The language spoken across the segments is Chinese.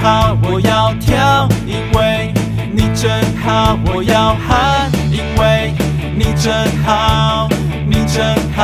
好，我要跳，因为你真好；我要喊，因为你真好，你真好，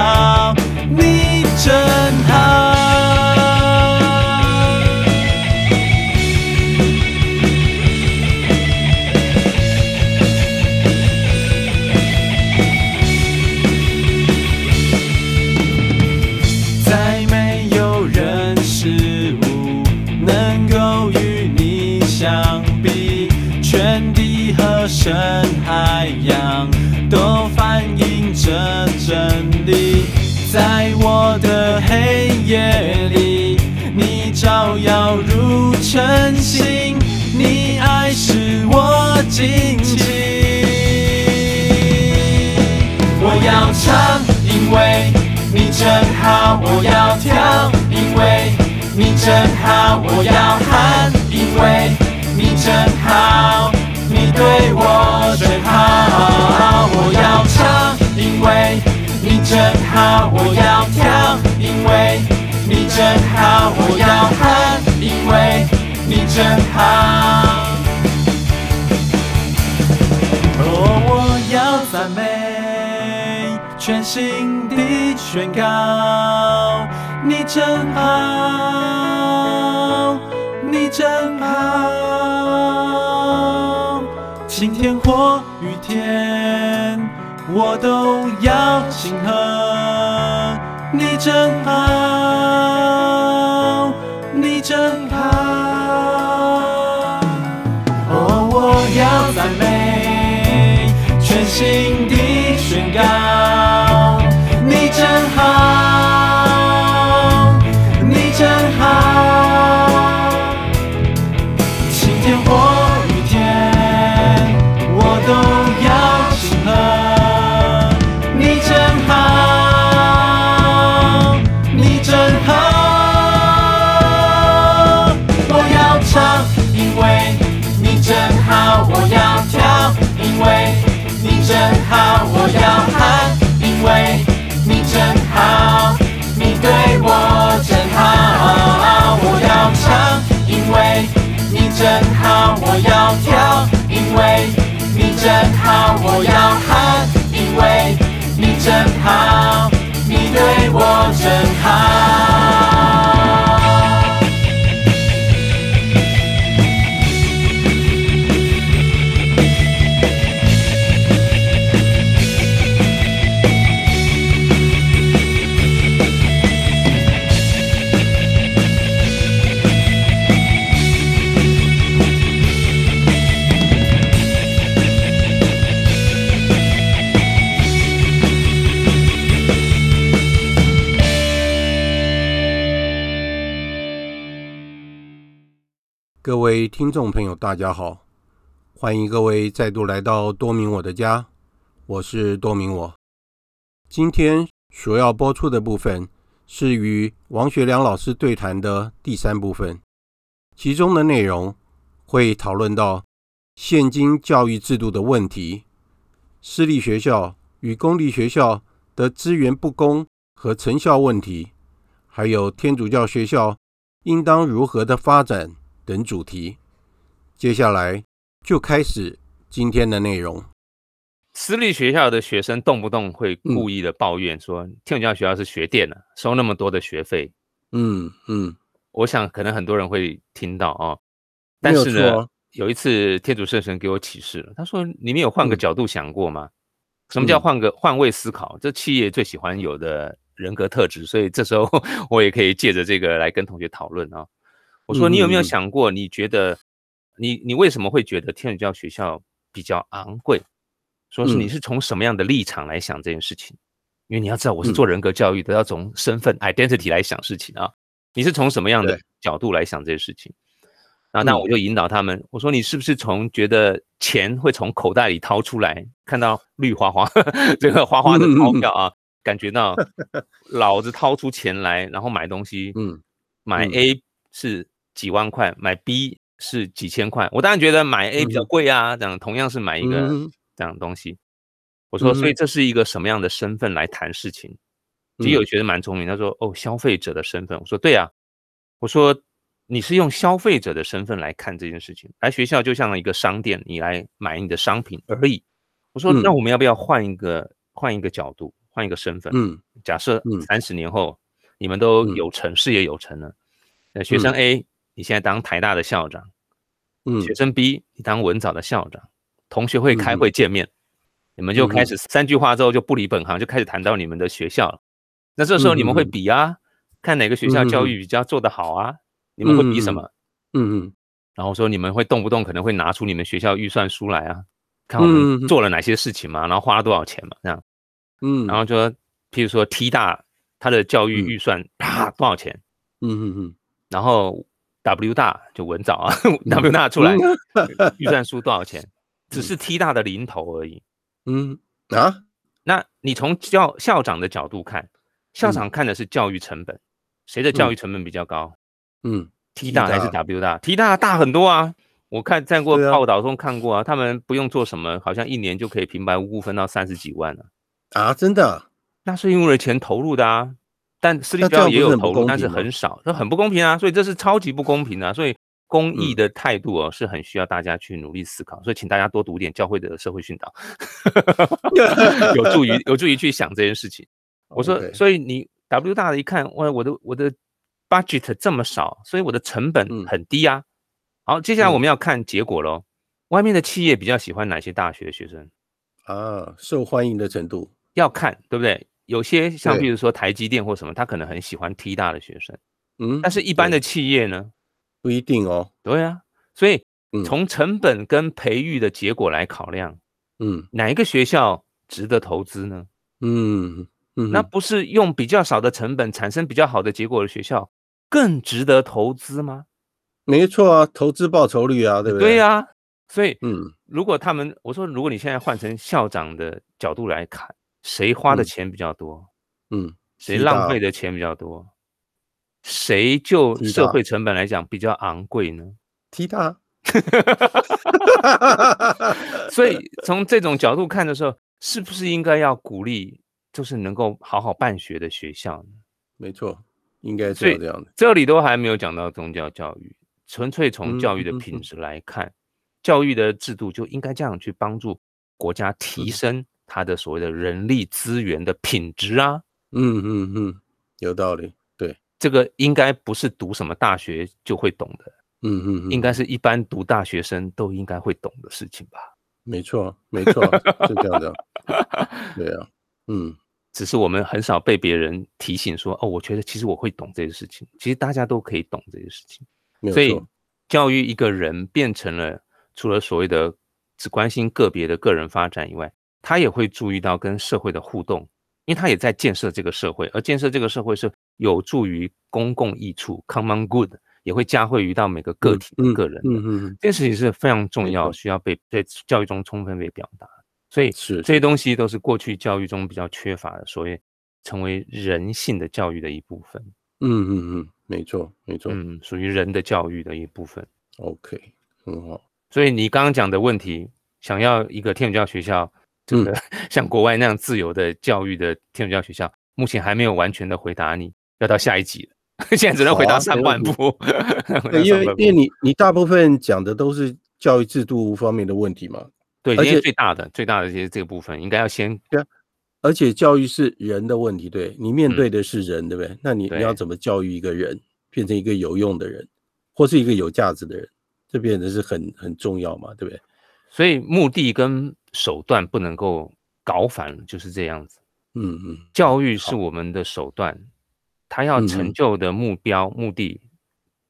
心情。我要唱，因为你真好；我要跳，因为你真好；我要喊，因为你真好。你对我真好，我要唱，因为你真好；我要跳，因为你真好；全心地宣告，你真好，你真好。晴天或雨天，我都要庆贺。你真好，我听众朋友，大家好，欢迎各位再度来到多明我的家，我是多明我。今天所要播出的部分是与王学良老师对谈的第三部分，其中的内容会讨论到现今教育制度的问题，私立学校与公立学校的资源不公和成效问题，还有天主教学校应当如何的发展。等主题，接下来就开始今天的内容。私立学校的学生动不动会故意的抱怨说：“嗯、天主教学校是学店了，收那么多的学费。嗯”嗯嗯，我想可能很多人会听到啊、哦。但是呢，有一次天主圣神给我启示了，他说：“你们有换个角度想过吗？嗯、什么叫换个换位思考？这企业最喜欢有的人格特质。所以这时候 我也可以借着这个来跟同学讨论啊、哦。”我说，你有没有想过？你觉得你你为什么会觉得天主教学校比较昂贵？说是你是从什么样的立场来想这件事情？因为你要知道，我是做人格教育的，要从身份 identity 来想事情啊。你是从什么样的角度来想这些事情？然后那我就引导他们，嗯、我说你是不是从觉得钱会从口袋里掏出来，看到绿花花 这个花花的钞票啊，嗯、感觉到老子掏出钱来，然后买东西，嗯，买 A 是几万块，买 B 是几千块，我当然觉得买 A 比较贵啊，这样同样是买一个这样东西，我说所以这是一个什么样的身份来谈事情？其实有觉得蛮聪明，他说哦，消费者的身份，我说对啊，我说。你是用消费者的身份来看这件事情，来学校就像一个商店，你来买你的商品而已。我说，那我们要不要换一个换一个角度，换一个身份？嗯，假设三十年后你们都有成，事业有成了，那学生 A 你现在当台大的校长，嗯，学生 B 你当文藻的校长，同学会开会见面，你们就开始三句话之后就不离本行，就开始谈到你们的学校了。那这时候你们会比啊，看哪个学校教育比较做得好啊。你们会比什么？嗯嗯，然后说你们会动不动可能会拿出你们学校预算书来啊，看我们做了哪些事情嘛，然后花了多少钱嘛，这样，嗯，然后说，譬如说 T 大他的教育预算啪多少钱？嗯嗯嗯，然后 W 大就文藻啊，W 大出来预算书多少钱？只是 T 大的零头而已。嗯啊，那你从教校长的角度看，校长看的是教育成本，谁的教育成本比较高？嗯，T 大还是 W 大？T 大大很多啊！我看在过报道中看过啊，他们不用做什么，好像一年就可以平白无故分到三十几万了啊！真的？那是因为钱投入的啊，但私立学校也有投入，但是很少，这很不公平啊！所以这是超级不公平的，所以公益的态度哦是很需要大家去努力思考，所以请大家多读点教会的社会训导，有助于有助于去想这件事情。我说，所以你 W 大的一看，哇，我的我的。budget 这么少，所以我的成本很低啊。好，接下来我们要看结果喽。外面的企业比较喜欢哪些大学的学生啊？受欢迎的程度要看，对不对？有些像比如说台积电或什么，他可能很喜欢 T 大的学生。嗯，但是一般的企业呢？不一定哦。对啊，所以从成本跟培育的结果来考量，嗯，哪一个学校值得投资呢？嗯嗯，那不是用比较少的成本产生比较好的结果的学校，更值得投资吗？没错啊，投资报酬率啊，对不对？对呀、啊，所以，嗯，如果他们，我说，如果你现在换成校长的角度来看，谁花的钱比较多？嗯，谁浪费的钱比较多？谁就社会成本来讲比较昂贵呢？踢他。所以 从这种角度看的时候，是不是应该要鼓励，就是能够好好办学的学校呢？没错。应该是这样的，这里都还没有讲到宗教教育，纯粹从教育的品质来看，教育的制度就应该这样去帮助国家提升它的所谓的人力资源的品质啊。嗯嗯嗯，有道理。对，这个应该不是读什么大学就会懂的。嗯嗯，嗯应该是一般读大学生都应该会懂的事情吧。没错，没错，是这样的。对啊，嗯。只是我们很少被别人提醒说，哦，我觉得其实我会懂这些事情。其实大家都可以懂这些事情。所以教育一个人变成了除了所谓的只关心个别的个人发展以外，他也会注意到跟社会的互动，因为他也在建设这个社会，而建设这个社会是有助于公共益处 （common good），也会加惠于到每个个体的个人的。嗯嗯嗯，这件事情是非常重要，需要被在教育中充分被表达。所以是这些东西都是过去教育中比较缺乏的，所以成为人性的教育的一部分。嗯嗯嗯，没错没错，嗯，属于人的教育的一部分。OK，很好。所以你刚刚讲的问题，想要一个天主教学校，这个、嗯、像国外那样自由的教育的天主教学校，目前还没有完全的回答你，要到下一集了。现在只能回答上半部。因为因为你你大部分讲的都是教育制度方面的问题嘛。对，而且最大的最大的这些这个部分，应该要先对啊。而且教育是人的问题，对，你面对的是人，对不对？那你你要怎么教育一个人，变成一个有用的人，或是一个有价值的人，这变得是很很重要嘛，对不对？所以目的跟手段不能够搞反，就是这样子。嗯嗯，教育是我们的手段，他要成就的目标目的。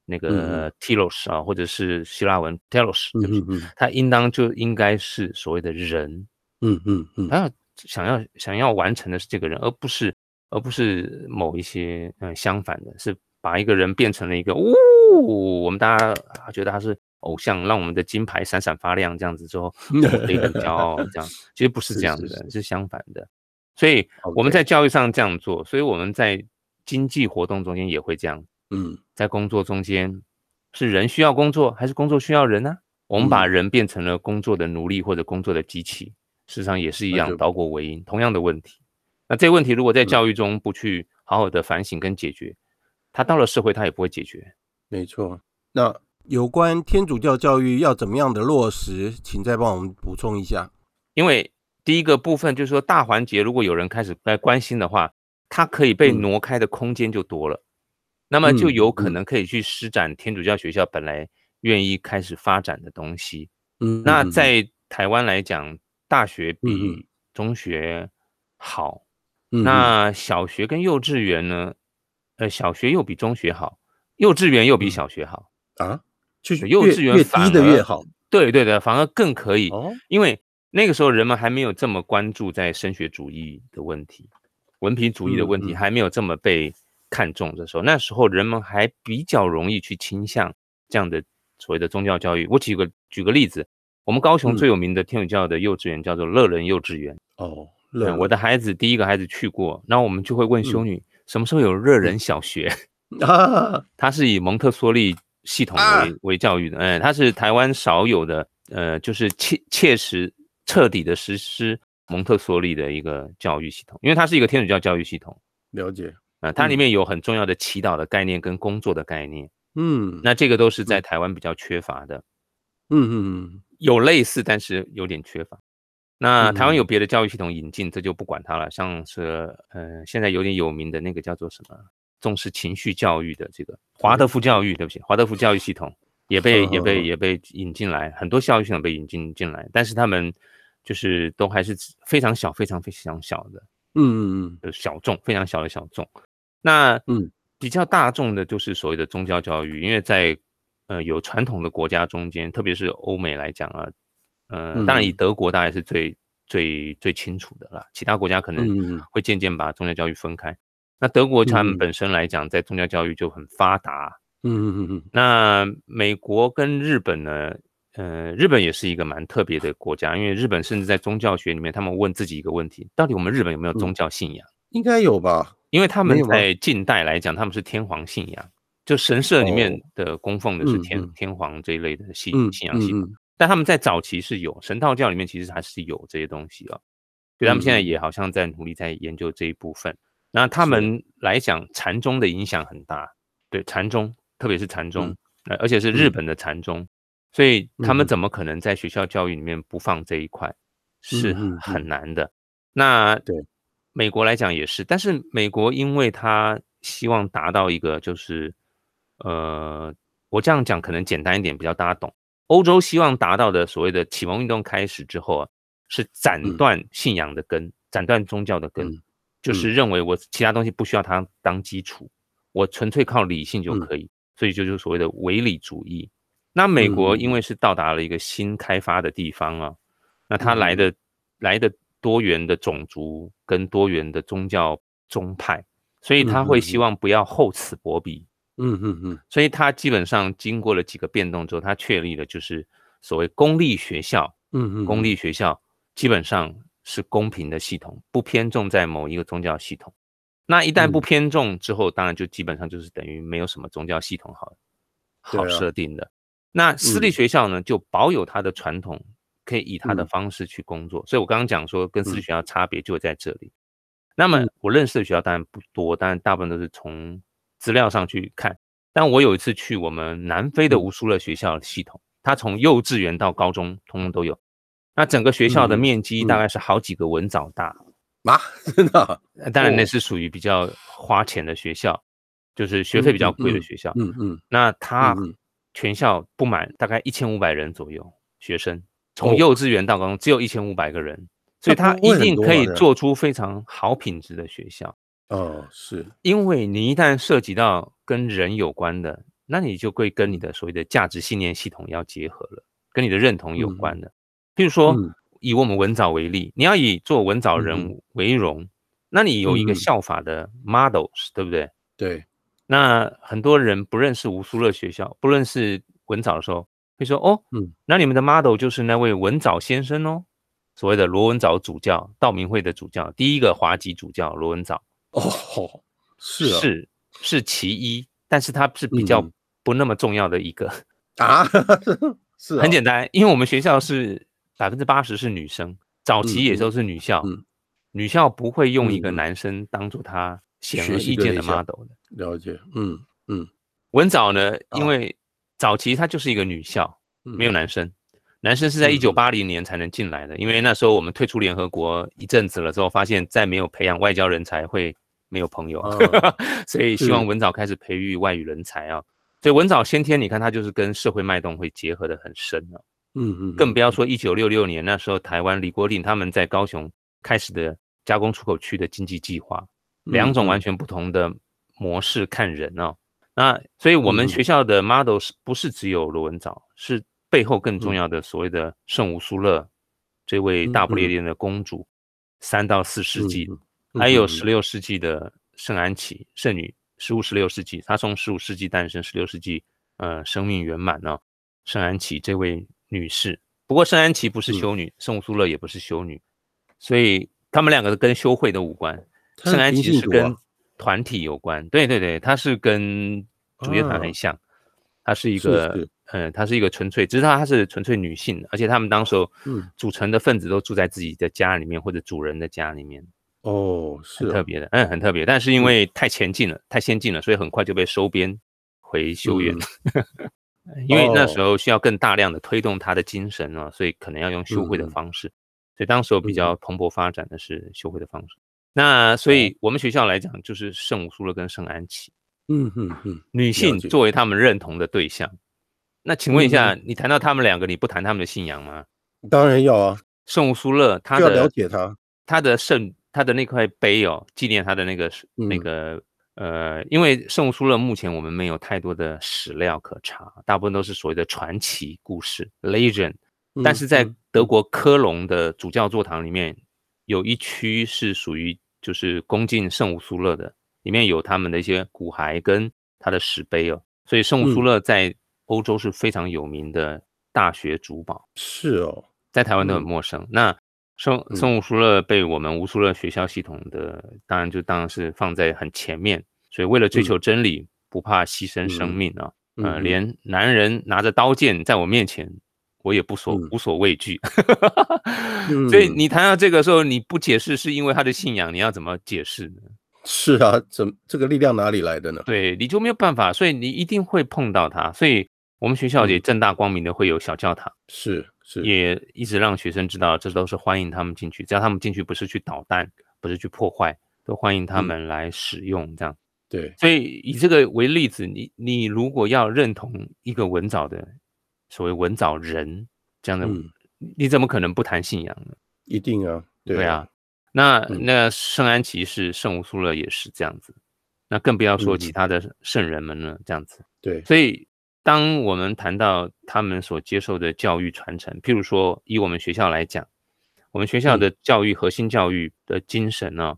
那个 telos 啊，或者是希腊文 telos，就是他应当就应该是所谓的人，嗯嗯嗯，他要想要想要完成的是这个人，而不是而不是某一些嗯相反的，是把一个人变成了一个呜我们大家觉得他是偶像，让我们的金牌闪闪发亮，这样子之后很骄傲。这样其实不是这样的，是相反的。所以我们在教育上这样做，所以我们在经济活动中间也会这样。嗯，在工作中间，是人需要工作，还是工作需要人呢？我们把人变成了工作的奴隶或者工作的机器，事实上也是一样，倒果为因，同样的问题。那这个问题如果在教育中不去好好的反省跟解决，他到了社会他也不会解决。没错。那有关天主教教育要怎么样的落实，请再帮我们补充一下。因为第一个部分就是说，大环节如果有人开始来关心的话，它可以被挪开的空间就多了，那么就有可能可以去施展天主教学校本来愿意开始发展的东西。嗯，那在台湾来讲，大学比中学好，那小学跟幼稚园呢？呃，小学又比中学好，幼稚园又比小学好啊？就是幼稚园越低的越好。对对对，反而更可以，因为那个时候人们还没有这么关注在升学主义的问题，文凭主义的问题还没有这么被看重的时候，那时候人们还比较容易去倾向这样的所谓的宗教教育。我举个举个例子，我们高雄最有名的天主教的幼稚园叫做乐仁幼稚园。哦，我的孩子第一个孩子去过，然后我们就会问修女。什么时候有乐仁小学？啊，它是以蒙特梭利系统为、啊、为教育的，哎，它是台湾少有的，呃，就是切切实彻底的实施蒙特梭利的一个教育系统，因为它是一个天主教教育系统。了解，啊、呃，它里面有很重要的祈祷的概念跟工作的概念，嗯，那这个都是在台湾比较缺乏的，嗯嗯嗯，有类似，但是有点缺乏。那台湾有别的教育系统引进，这就不管它了。像是呃，现在有点有名的那个叫做什么，重视情绪教育的这个华德福教育，对不起，华德福教育系统 也被也被也被引进来，很多教育系统被引进进来，但是他们就是都还是非常小，非常非常小的，嗯嗯嗯，小众，非常小的小众。那嗯，比较大众的就是所谓的宗教教育，因为在呃有传统的国家中间，特别是欧美来讲啊。呃，当然以德国大概是最、嗯、最最清楚的啦，其他国家可能会渐渐把宗教教育分开。嗯、那德国他们本身来讲，在宗教教育就很发达。嗯嗯嗯嗯。那美国跟日本呢？呃，日本也是一个蛮特别的国家，因为日本甚至在宗教学里面，他们问自己一个问题：到底我们日本有没有宗教信仰？应该有吧？因为他们在近代来讲，他们是天皇信仰，就神社里面的供奉的是天、哦、天皇这一类的信信仰系统。嗯嗯嗯但他们在早期是有神道教里面其实还是有这些东西啊，所以他们现在也好像在努力在研究这一部分。那他们来讲禅宗的影响很大，对禅宗，特别是禅宗，而且是日本的禅宗，所以他们怎么可能在学校教育里面不放这一块，是很。难的。那对。美国来讲也是，但是美国因为他希望达到一个就是，呃，我这样讲可能简单一点，比较大家懂。欧洲希望达到的所谓的启蒙运动开始之后啊，是斩断信仰的根，斩断宗教的根，就是认为我其他东西不需要它当基础，我纯粹靠理性就可以，所以就就是所谓的唯理主义。那美国因为是到达了一个新开发的地方啊，那它来的来的多元的种族跟多元的宗教宗派，所以他会希望不要厚此薄彼。嗯嗯嗯，所以他基本上经过了几个变动之后，他确立了就是所谓公立学校，嗯嗯，公立学校基本上是公平的系统，不偏重在某一个宗教系统。那一旦不偏重之后，当然就基本上就是等于没有什么宗教系统好好设定的。那私立学校呢，就保有它的传统，可以以它的方式去工作。所以我刚刚讲说，跟私立学校差别就在这里。那么我认识的学校当然不多，当然大部分都是从。资料上去看，但我有一次去我们南非的乌苏勒学校的系统，它从幼稚园到高中通通都有。那整个学校的面积大概是好几个文藻大啊，真的？当然那是属于比较花钱的学校，就是学费比较贵的学校。嗯嗯。那他全校不满大概一千五百人左右学生，从幼稚园到高中只有一千五百个人，所以他一定可以做出非常好品质的学校。哦，是因为你一旦涉及到跟人有关的，那你就会跟你的所谓的价值信念系统要结合了，跟你的认同有关的。譬如说，以我们文藻为例，你要以做文藻人为荣，那你有一个效法的 models，对不对？对。那很多人不认识吴苏勒学校，不认识文藻的时候，会说：“哦，嗯，那你们的 model 就是那位文藻先生哦，所谓的罗文藻主教，道明会的主教，第一个华籍主教罗文藻。”哦，是啊，是是其一，但是他是比较不那么重要的一个、嗯、啊，是、啊、很简单，因为我们学校是百分之八十是女生，早期也都是女校，女校不会用一个男生当做她显而易见的 model 的。了解，嗯嗯，文藻呢，因为早期它就是一个女校，没有男生，男生是在一九八零年才能进来的，因为那时候我们退出联合国一阵子了之后，发现再没有培养外交人才会没有朋友，所以希望文藻开始培育外语人才啊。所以文藻先天，你看他就是跟社会脉动会结合的很深啊。嗯嗯，更不要说一九六六年那时候台湾李国鼎他们在高雄开始的加工出口区的经济计划，两种完全不同的。模式看人哦，那所以我们学校的 model 是不是只有罗文藻？嗯、是背后更重要的所谓的圣乌苏勒这位大不列颠的公主，三、嗯、到四世纪，还有十六世纪的圣安琪圣女，十五十六世纪，她从十五世纪诞生，十六世纪呃生命圆满呢。圣安琪这位女士，不过圣安琪不是修女，圣苏勒也不是修女，所以他们两个跟修会的无关。圣安琪是跟团体有关，对对对，他是跟主业团很像，他、啊、是一个，是。是嗯，他是一个纯粹，只是她她是纯粹女性，而且他们当时候组成的分子都住在自己的家里面或者主人的家里面，哦，是、啊、特别的，嗯，很特别，但是因为太前进了，太先进了，所以很快就被收编回修院，嗯、因为那时候需要更大量的推动他的精神啊，所以可能要用修会的方式，嗯、所以当时候比较蓬勃发展的是修会的方式。那所以，我们学校来讲，就是圣乌苏勒跟圣安琪，嗯嗯嗯，女性作为他们认同的对象。那请问一下，你谈到他们两个，你不谈他们的信仰吗？当然要啊。圣乌苏勒，他的了解他，他的圣，他的那块碑哦，纪念他的那个那个呃，因为圣乌苏勒目前我们没有太多的史料可查，大部分都是所谓的传奇故事 （legend）。但是在德国科隆的主教座堂里面，有一区是属于。就是恭敬圣乌苏勒的，里面有他们的一些骨骸跟他的石碑哦，所以圣乌苏勒在欧洲是非常有名的大学主保。是哦，在台湾都很陌生。嗯、那圣圣乌苏勒被我们无数勒学校系统的，当然就当然是放在很前面。所以为了追求真理，嗯、不怕牺牲生命啊，嗯、呃，连男人拿着刀剑在我面前。我也不所无所畏惧，嗯、所以你谈到这个时候，你不解释是因为他的信仰，你要怎么解释呢？是啊，怎这个力量哪里来的呢？对，你就没有办法，所以你一定会碰到他。所以我们学校也正大光明的会有小教堂，是、嗯、是，也一直让学生知道，这都是欢迎他们进去，只要他们进去不是去捣蛋，不是去破坏，都欢迎他们来使用这样。对，所以以这个为例子，你你如果要认同一个文藻的。所谓文藻人这样的，嗯、你怎么可能不谈信仰呢？一定啊，对啊。对啊，那、嗯、那圣安琪是圣乌苏勒也是这样子，那更不要说其他的圣人们了，这样子。嗯、对，所以当我们谈到他们所接受的教育传承，譬如说以我们学校来讲，我们学校的教育核心教育的精神呢、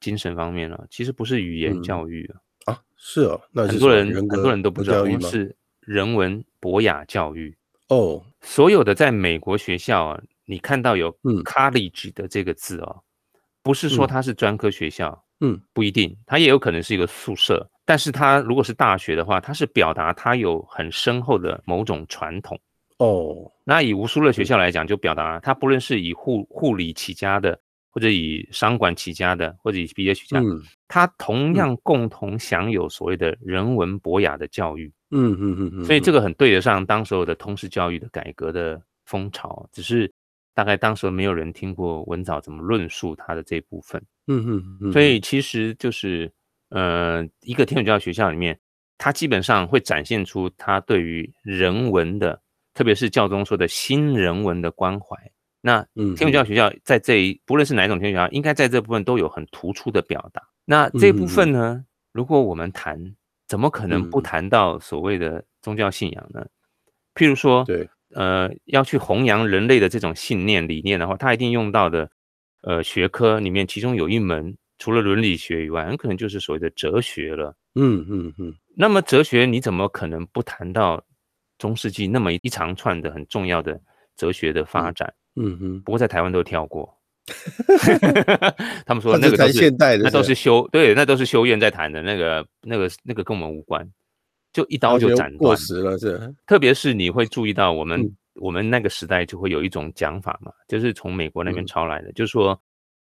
精神方面呢、啊，其实不是语言教育啊。嗯、啊，是哦，那很多人很多人都不知道是。人文博雅教育哦，oh. 所有的在美国学校啊，你看到有 college 的这个字哦，嗯、不是说它是专科学校，嗯，不一定，它也有可能是一个宿舍，但是它如果是大学的话，它是表达它有很深厚的某种传统哦。Oh. 那以无数的学校来讲，就表达它不论是以护护理起家的，或者以商管起家的，或者以毕业起家，嗯，它同样共同享有所谓的人文博雅的教育。嗯嗯嗯嗯，所以这个很对得上当时候的通识教育的改革的风潮，只是大概当时没有人听过文藻怎么论述他的这部分。嗯嗯嗯，所以其实就是呃，一个天主教学校里面，他基本上会展现出他对于人文的，特别是教宗说的新人文的关怀。那天主教学校在这一不论是哪一种天主教，应该在这部分都有很突出的表达。那这部分呢，如果我们谈。怎么可能不谈到所谓的宗教信仰呢？嗯、譬如说，对，呃，要去弘扬人类的这种信念理念的话，他一定用到的，呃，学科里面，其中有一门除了伦理学以外，很可能就是所谓的哲学了。嗯嗯嗯。那么哲学你怎么可能不谈到中世纪那么一长串的很重要的哲学的发展？嗯嗯。不过在台湾都跳过。他们说那个都是现代的，那都是修对，那都是修院在谈的那个那个那个跟我们无关，就一刀就斩断过时了是。特别是你会注意到我们、嗯、我们那个时代就会有一种讲法嘛，就是从美国那边抄来的，嗯、就是说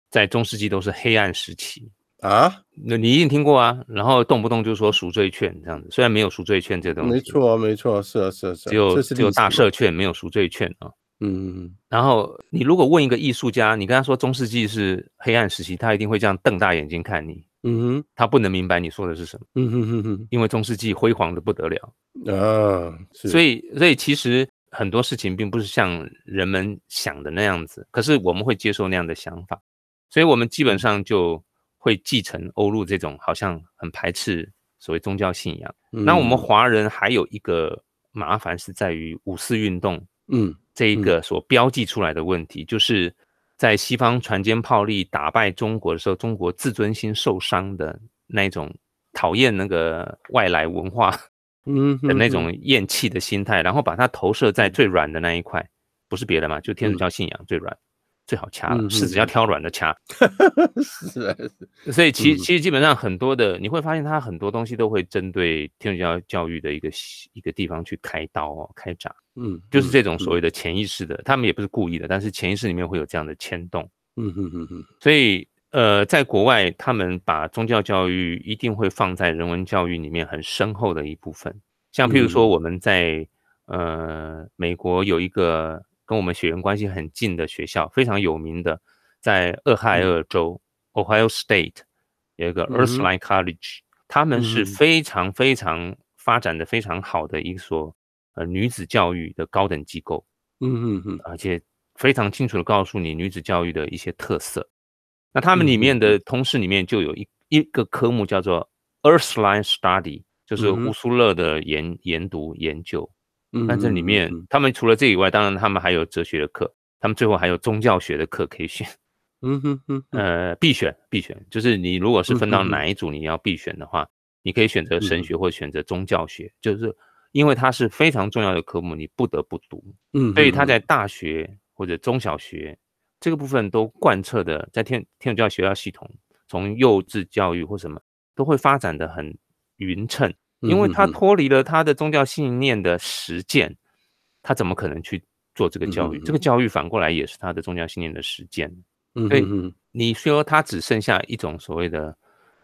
在中世纪都是黑暗时期啊，那你一定听过啊，然后动不动就说赎罪券这样子，虽然没有赎罪券这东西，没错没错是啊是啊是啊，只有只有大赦券没有赎罪券啊。嗯嗯嗯，然后你如果问一个艺术家，你跟他说中世纪是黑暗时期，他一定会这样瞪大眼睛看你。嗯哼，他不能明白你说的是什么。嗯哼哼哼，因为中世纪辉煌的不得了啊，所以所以其实很多事情并不是像人们想的那样子，可是我们会接受那样的想法，所以我们基本上就会继承欧陆这种好像很排斥所谓宗教信仰。嗯、那我们华人还有一个麻烦是在于五四运动。嗯。这一个所标记出来的问题，就是在西方船坚炮利打败中国的时候，中国自尊心受伤的那种讨厌那个外来文化，嗯的那种厌弃的心态，然后把它投射在最软的那一块，不是别的嘛，就天主教信仰最软。最好掐了，柿子要挑软的掐。是啊，是。所以其其实基本上很多的，你会发现它很多东西都会针对天主教教育的一个一个地方去开刀哦，开闸。嗯，就是这种所谓的潜意识的，他们也不是故意的，但是潜意识里面会有这样的牵动。嗯嗯嗯嗯。所以呃，在国外，他们把宗教教育一定会放在人文教育里面很深厚的一部分。像譬如说，我们在呃美国有一个。跟我们血缘关系很近的学校，非常有名的，在俄亥俄州、嗯、（Ohio State） 有一个 Earthline College，、嗯、他们是非常非常发展的非常好的一所呃女子教育的高等机构。嗯嗯嗯，而且非常清楚的告诉你女子教育的一些特色。那他们里面的通识里面就有一一个科目叫做 Earthline Study，就是乌苏勒的研研读研究。但这里面，他们除了这以外，当然他们还有哲学的课，他们最后还有宗教学的课可以选。嗯哼哼，呃，必选必选，就是你如果是分到哪一组你要必选的话，你可以选择神学或选择宗教学，就是因为它是非常重要的科目，你不得不读。嗯，所以他在大学或者中小学这个部分都贯彻的，在天天主教学校系统，从幼稚教育或什么都会发展的很匀称。因为他脱离了他的宗教信念的实践，他怎么可能去做这个教育？这个教育反过来也是他的宗教信念的实践。所以你说他只剩下一种所谓的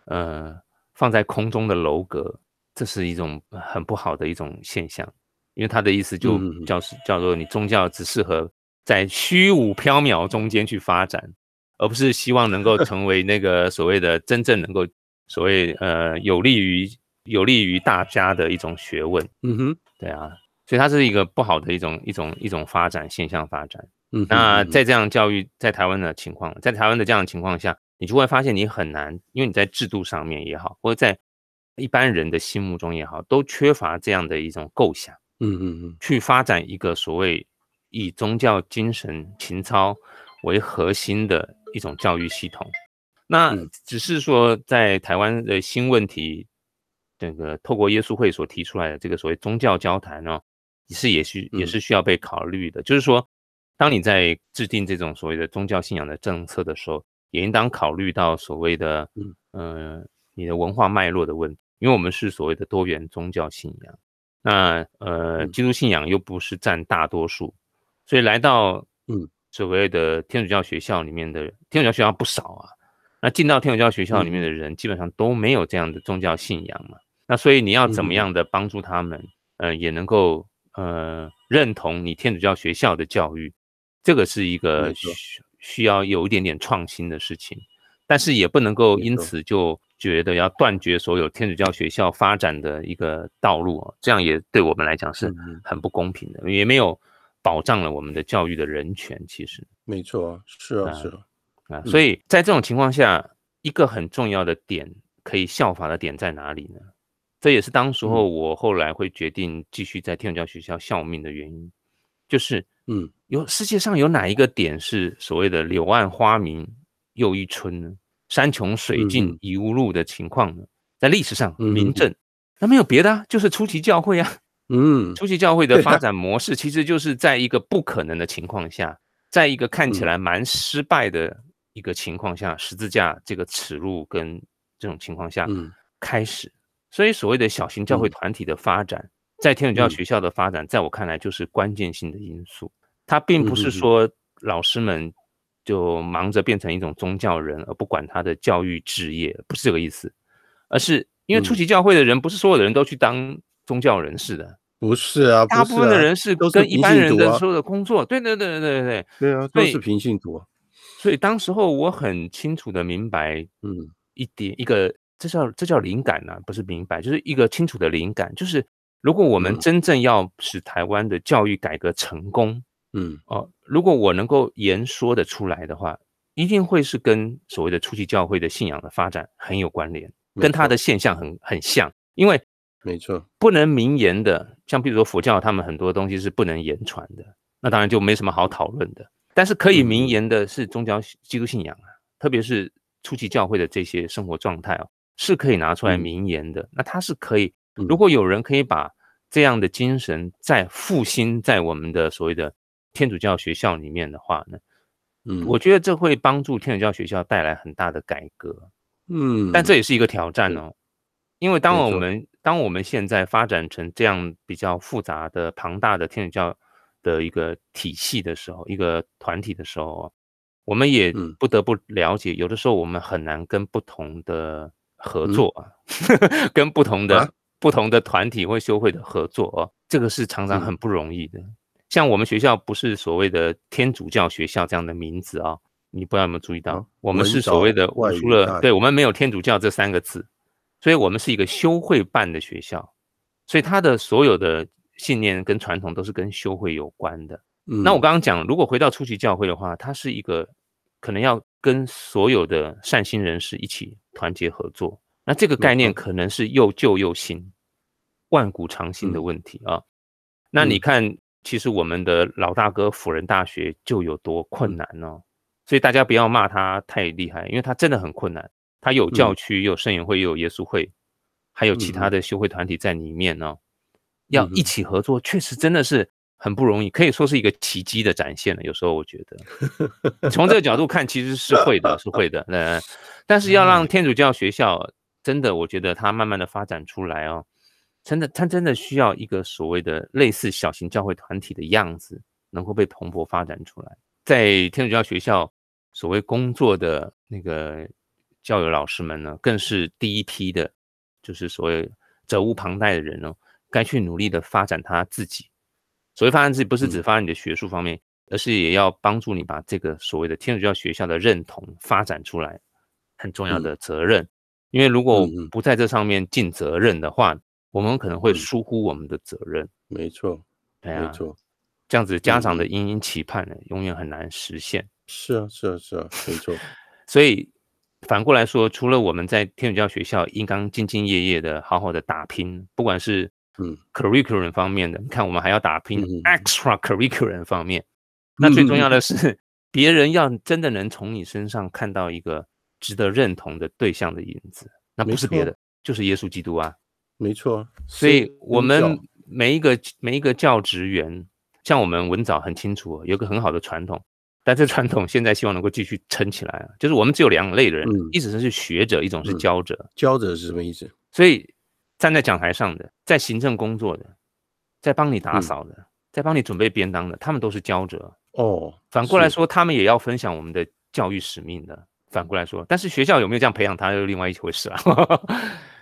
呃放在空中的楼阁，这是一种很不好的一种现象。因为他的意思就叫是叫做你宗教只适合在虚无缥缈中间去发展，而不是希望能够成为那个所谓的真正能够所谓呃有利于。有利于大家的一种学问，嗯哼，对啊，所以它是一个不好的一种一种一种发展现象发展。嗯，那在这样教育在台湾的情况，在台湾的这样的情况下，你就会发现你很难，因为你在制度上面也好，或者在一般人的心目中也好，都缺乏这样的一种构想。嗯嗯嗯，去发展一个所谓以宗教精神情操为核心的一种教育系统。那只是说在台湾的新问题。这个透过耶稣会所提出来的这个所谓宗教交谈呢，也是也需也是需要被考虑的。就是说，当你在制定这种所谓的宗教信仰的政策的时候，也应当考虑到所谓的呃你的文化脉络的问题，因为我们是所谓的多元宗教信仰，那呃基督信仰又不是占大多数，所以来到嗯。所谓的天主教学校里面的天主教学校不少啊，那进到天主教学校里面的人基本上都没有这样的宗教信仰嘛。那所以你要怎么样的帮助他们，嗯、呃，也能够呃认同你天主教学校的教育，这个是一个需需要有一点点创新的事情，但是也不能够因此就觉得要断绝所有天主教学校发展的一个道路哦，这样也对我们来讲是很不公平的，也没有保障了我们的教育的人权。其实。没错，是啊，是啊，啊，所以在这种情况下，一个很重要的点可以效法的点在哪里呢？这也是当时候我后来会决定继续在天主教学校效命的原因，就是，嗯，有世界上有哪一个点是所谓的柳暗花明又一村呢？山穷水尽疑无路的情况呢？在历史上，明证那没有别的啊，就是初期教会啊。嗯，初期教会的发展模式，其实就是在一个不可能的情况下，在一个看起来蛮失败的一个情况下，十字架这个耻辱跟这种情况下开始。所以，所谓的小型教会团体的发展，在天主教学校的发展，在我看来就是关键性的因素。它并不是说老师们就忙着变成一种宗教人，而不管他的教育置业，不是这个意思，而是因为初级教会的人不是所有的人都去当宗教人士的，不是啊，大部分的人是跟一般人的所有的工作，对对对对对对，对啊，都是平信徒啊。所以当时候我很清楚的明白，嗯，一点一个，这叫这叫灵感呐，不是明白，就是一个清楚的灵感，就是如果我们真正要使台湾的教育改革成功。嗯哦，如果我能够言说的出来的话，一定会是跟所谓的初期教会的信仰的发展很有关联，跟它的现象很很像。因为没错，不能明言的，像比如说佛教，他们很多东西是不能言传的，那当然就没什么好讨论的。但是可以明言的是宗教基督信仰啊，特别是初期教会的这些生活状态哦，是可以拿出来名言的。那它是可以，如果有人可以把这样的精神再复兴在我们的所谓的。天主教学校里面的话呢，嗯，我觉得这会帮助天主教学校带来很大的改革，嗯，但这也。是一个挑战哦，因为当我们当我们现在发展成这样比较复杂的庞大的天主教的一个体系的时候，一个团体的时候，我们也不得不了解，有的时候我们很难跟不同的合作啊，跟不同的不同的团体或修会的合作哦，这个是常常很不容易的。像我们学校不是所谓的天主教学校这样的名字啊，你不知道有没有注意到？我们是所谓的除了对，我们没有天主教这三个字，所以我们是一个修会办的学校，所以它的所有的信念跟传统都是跟修会有关的。那我刚刚讲，如果回到初级教会的话，它是一个可能要跟所有的善心人士一起团结合作，那这个概念可能是又旧又新、万古长新的问题啊。那你看。其实我们的老大哥辅仁大学就有多困难哦，所以大家不要骂他太厉害，因为他真的很困难。他有教区，有圣言会，又有耶稣会，还有其他的修会团体在里面哦。要一起合作，确实真的是很不容易，可以说是一个奇迹的展现了。有时候我觉得，从这个角度看，其实是会的，是会的。呃，但是要让天主教学校真的，我觉得它慢慢的发展出来哦。真的，它真的需要一个所谓的类似小型教会团体的样子，能够被蓬勃发展出来。在天主教学校所谓工作的那个教友老师们呢，更是第一批的，就是所谓责无旁贷的人呢，该去努力的发展他自己。所谓发展自己，不是只发展你的学术方面，而是也要帮助你把这个所谓的天主教学校的认同发展出来，很重要的责任。因为如果不在这上面尽责任的话，我们可能会疏忽我们的责任，嗯、没错，对啊，没错，这样子家长的殷殷期盼呢，嗯、永远很难实现。是啊，是啊，是啊，没错。所以反过来说，除了我们在天主教学校应当兢兢业业的好好的打拼，不管是嗯 curriculum 方面的，嗯、你看我们还要打拼 extra curriculum 方面，嗯、那最重要的是别人要真的能从你身上看到一个值得认同的对象的影子，那不是别的，就是耶稣基督啊。没错，所以我们每一个每一个教职员，像我们文藻很清楚，有个很好的传统，但这传统现在希望能够继续撑起来啊。就是我们只有两类的人，一种是学者，一种是教者。教者是什么意思？所以站在讲台上的，在行政工作的，在帮你打扫的，在帮你准备便当的，他们都是教者哦。反过来说，他们也要分享我们的教育使命的。反过来说，但是学校有没有这样培养他，又另外一回事啊。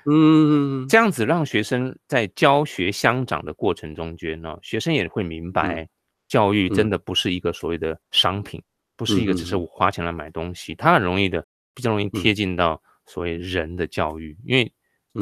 嗯，这样子让学生在教学相长的过程中间呢，学生也会明白，教育真的不是一个所谓的商品，不是一个只是我花钱来买东西，它很容易的比较容易贴近到所谓人的教育，因为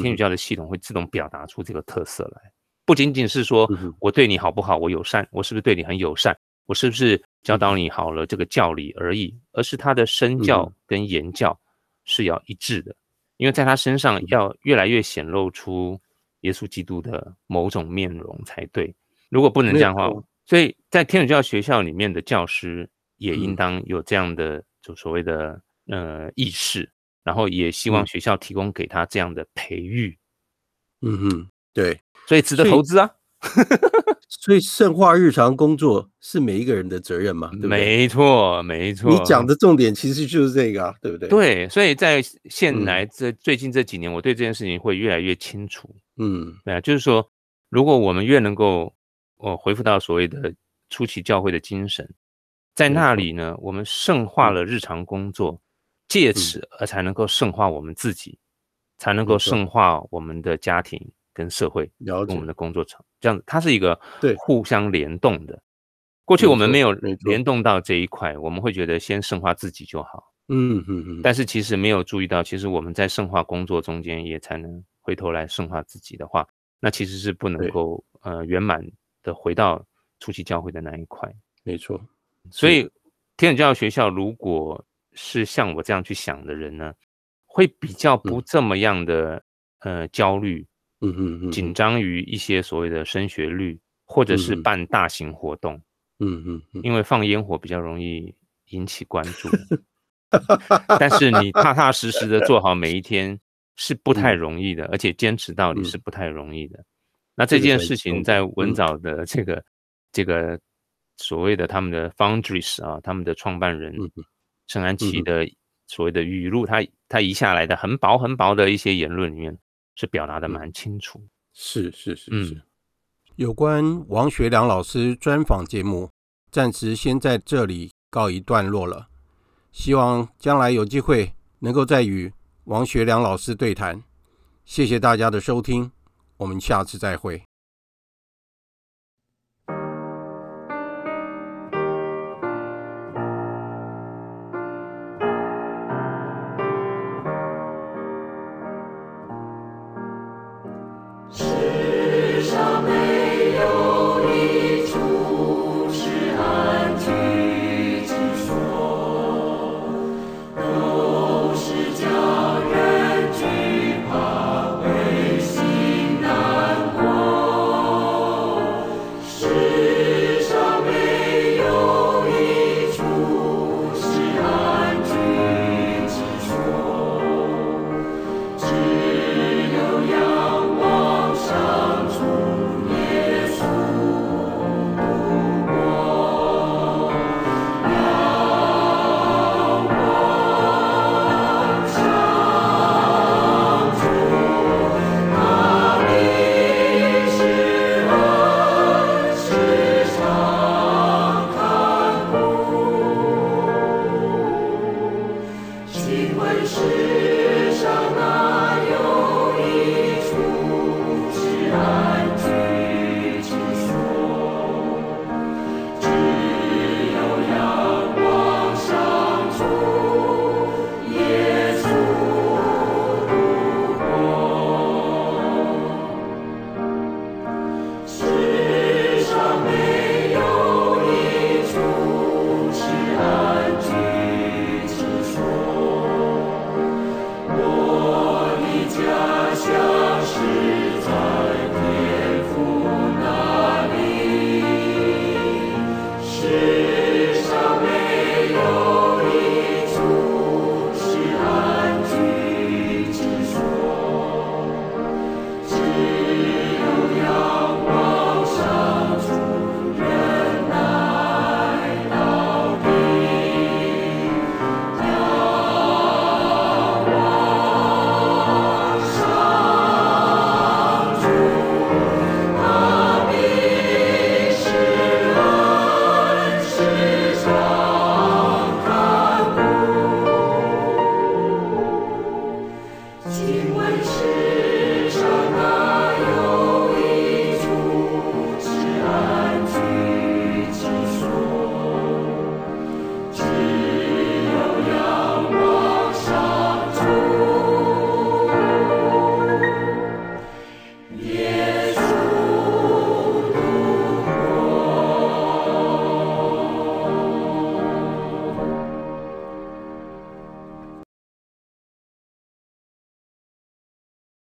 天主教的系统会自动表达出这个特色来，不仅仅是说我对你好不好，我友善，我是不是对你很友善，我是不是教导你好了这个教理而已，而是他的身教跟言教是要一致的。因为在他身上要越来越显露出耶稣基督的某种面容才对。如果不能这样的话，所以在天主教学校里面的教师也应当有这样的就所谓的呃意识，然后也希望学校提供给他这样的培育。嗯哼，对，所以值得投资啊。所以圣化日常工作是每一个人的责任嘛？对不对？没错，没错。你讲的重点其实就是这个啊，对不对？对，所以在现来这最近这几年，我对这件事情会越来越清楚。嗯，对啊，就是说，如果我们越能够，哦，回复到所谓的初期教会的精神，在那里呢，我们圣化了日常工作，借此而才能够圣化我们自己，才能够圣化我们的家庭。跟社会，跟我们的工作场，这样子，它是一个互相联动的。过去我们没有联动到这一块，我们会觉得先圣化自己就好。嗯嗯嗯。但是其实没有注意到，其实我们在圣化工作中间，也才能回头来圣化自己的话，那其实是不能够呃圆满的回到初期教会的那一块。没错。所以天主教学校如果是像我这样去想的人呢，会比较不这么样的呃焦虑。嗯嗯嗯，紧张于一些所谓的升学率，或者是办大型活动，嗯嗯。嗯，因为放烟火比较容易引起关注，但是你踏踏实实的做好每一天是不太容易的，而且坚持到底是不太容易的。那这件事情在文藻的这个这个所谓的他们的 foundries 啊，他们的创办人陈安琪的所谓的语录，他他移下来的很薄很薄的一些言论里面。是表达的蛮清楚，是是是是。有关王学良老师专访节目，暂时先在这里告一段落了。希望将来有机会能够再与王学良老师对谈。谢谢大家的收听，我们下次再会。